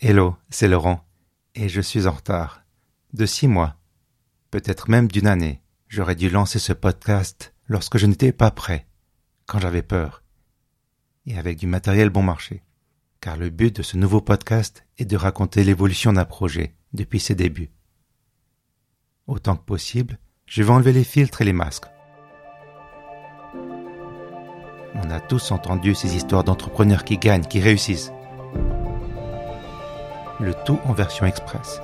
Hello, c'est Laurent, et je suis en retard. De six mois, peut-être même d'une année. J'aurais dû lancer ce podcast lorsque je n'étais pas prêt, quand j'avais peur, et avec du matériel bon marché. Car le but de ce nouveau podcast est de raconter l'évolution d'un projet depuis ses débuts. Autant que possible, je vais enlever les filtres et les masques. On a tous entendu ces histoires d'entrepreneurs qui gagnent, qui réussissent le tout en version express.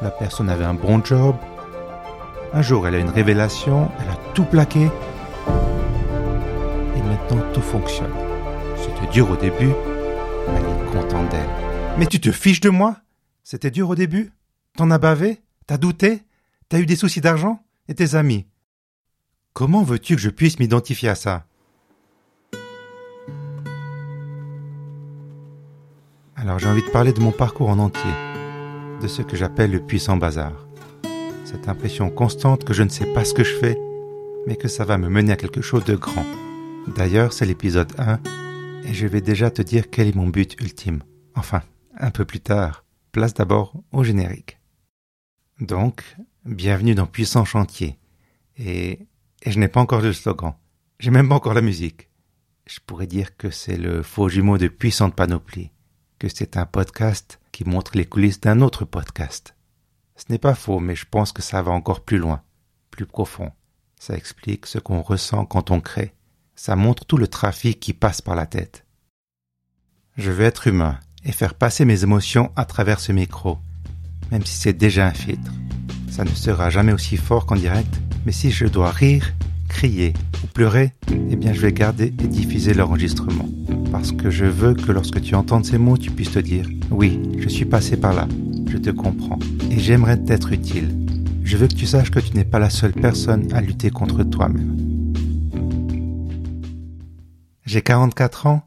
La personne avait un bon job. Un jour, elle a une révélation, elle a tout plaqué. Et maintenant, tout fonctionne. C'était dur au début, mais elle est contente d'elle. Mais tu te fiches de moi? C'était dur au début? T'en as bavé? T'as douté? T'as eu des soucis d'argent? Et tes amis? Comment veux-tu que je puisse m'identifier à ça? Alors j'ai envie de parler de mon parcours en entier, de ce que j'appelle le puissant bazar. Cette impression constante que je ne sais pas ce que je fais, mais que ça va me mener à quelque chose de grand. D'ailleurs, c'est l'épisode 1, et je vais déjà te dire quel est mon but ultime. Enfin, un peu plus tard. Place d'abord au générique. Donc, bienvenue dans Puissant Chantier. Et, et je n'ai pas encore le slogan. J'ai même pas encore la musique. Je pourrais dire que c'est le faux jumeau de Puissante Panoplie c'est un podcast qui montre les coulisses d'un autre podcast. Ce n'est pas faux, mais je pense que ça va encore plus loin, plus profond. Ça explique ce qu'on ressent quand on crée. Ça montre tout le trafic qui passe par la tête. Je veux être humain et faire passer mes émotions à travers ce micro, même si c'est déjà un filtre. Ça ne sera jamais aussi fort qu'en direct, mais si je dois rire, crier ou pleurer, eh bien je vais garder et diffuser l'enregistrement. Parce que je veux que lorsque tu entendes ces mots, tu puisses te dire Oui, je suis passé par là, je te comprends, et j'aimerais t'être utile. Je veux que tu saches que tu n'es pas la seule personne à lutter contre toi-même. J'ai 44 ans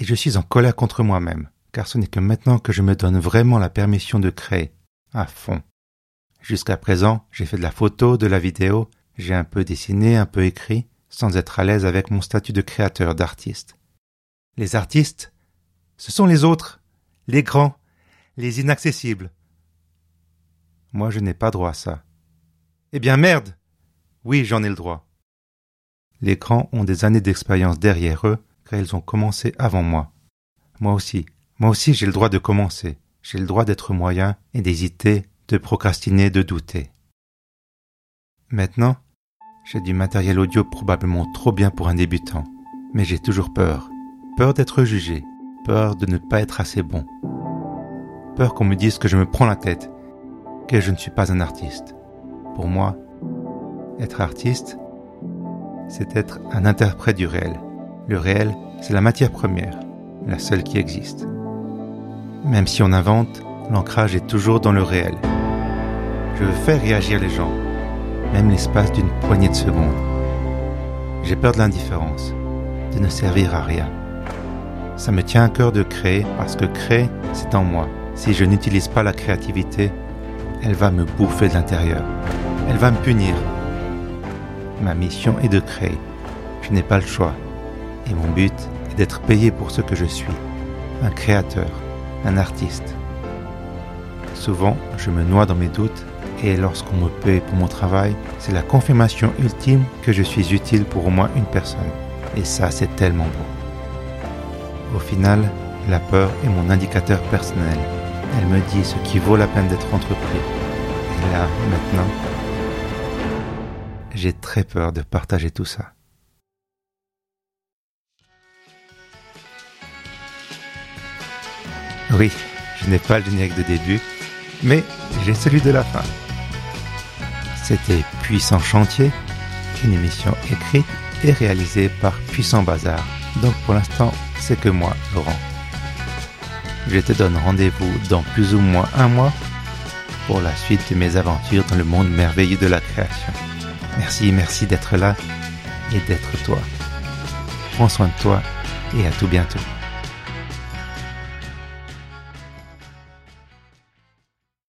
et je suis en colère contre moi-même, car ce n'est que maintenant que je me donne vraiment la permission de créer, à fond. Jusqu'à présent, j'ai fait de la photo, de la vidéo, j'ai un peu dessiné, un peu écrit, sans être à l'aise avec mon statut de créateur, d'artiste. Les artistes, ce sont les autres, les grands, les inaccessibles. Moi, je n'ai pas droit à ça. Eh bien, merde Oui, j'en ai le droit. Les grands ont des années d'expérience derrière eux, car ils ont commencé avant moi. Moi aussi, moi aussi j'ai le droit de commencer. J'ai le droit d'être moyen et d'hésiter, de procrastiner, de douter. Maintenant, j'ai du matériel audio probablement trop bien pour un débutant, mais j'ai toujours peur. Peur d'être jugé, peur de ne pas être assez bon. Peur qu'on me dise que je me prends la tête, que je ne suis pas un artiste. Pour moi, être artiste, c'est être un interprète du réel. Le réel, c'est la matière première, la seule qui existe. Même si on invente, l'ancrage est toujours dans le réel. Je veux faire réagir les gens, même l'espace d'une poignée de secondes. J'ai peur de l'indifférence, de ne servir à rien. Ça me tient à cœur de créer parce que créer, c'est en moi. Si je n'utilise pas la créativité, elle va me bouffer de l'intérieur. Elle va me punir. Ma mission est de créer. Je n'ai pas le choix. Et mon but est d'être payé pour ce que je suis. Un créateur, un artiste. Souvent, je me noie dans mes doutes et lorsqu'on me paie pour mon travail, c'est la confirmation ultime que je suis utile pour au moins une personne. Et ça, c'est tellement beau. Au final, la peur est mon indicateur personnel. Elle me dit ce qui vaut la peine d'être entrepris. Et là, maintenant, j'ai très peur de partager tout ça. Oui, je n'ai pas le générique de début, mais j'ai celui de la fin. C'était Puissant Chantier, une émission écrite et réalisée par Puissant Bazar. Donc pour l'instant, c'est que moi, Laurent. Je te donne rendez-vous dans plus ou moins un mois pour la suite de mes aventures dans le monde merveilleux de la création. Merci, merci d'être là et d'être toi. Prends soin de toi et à tout bientôt.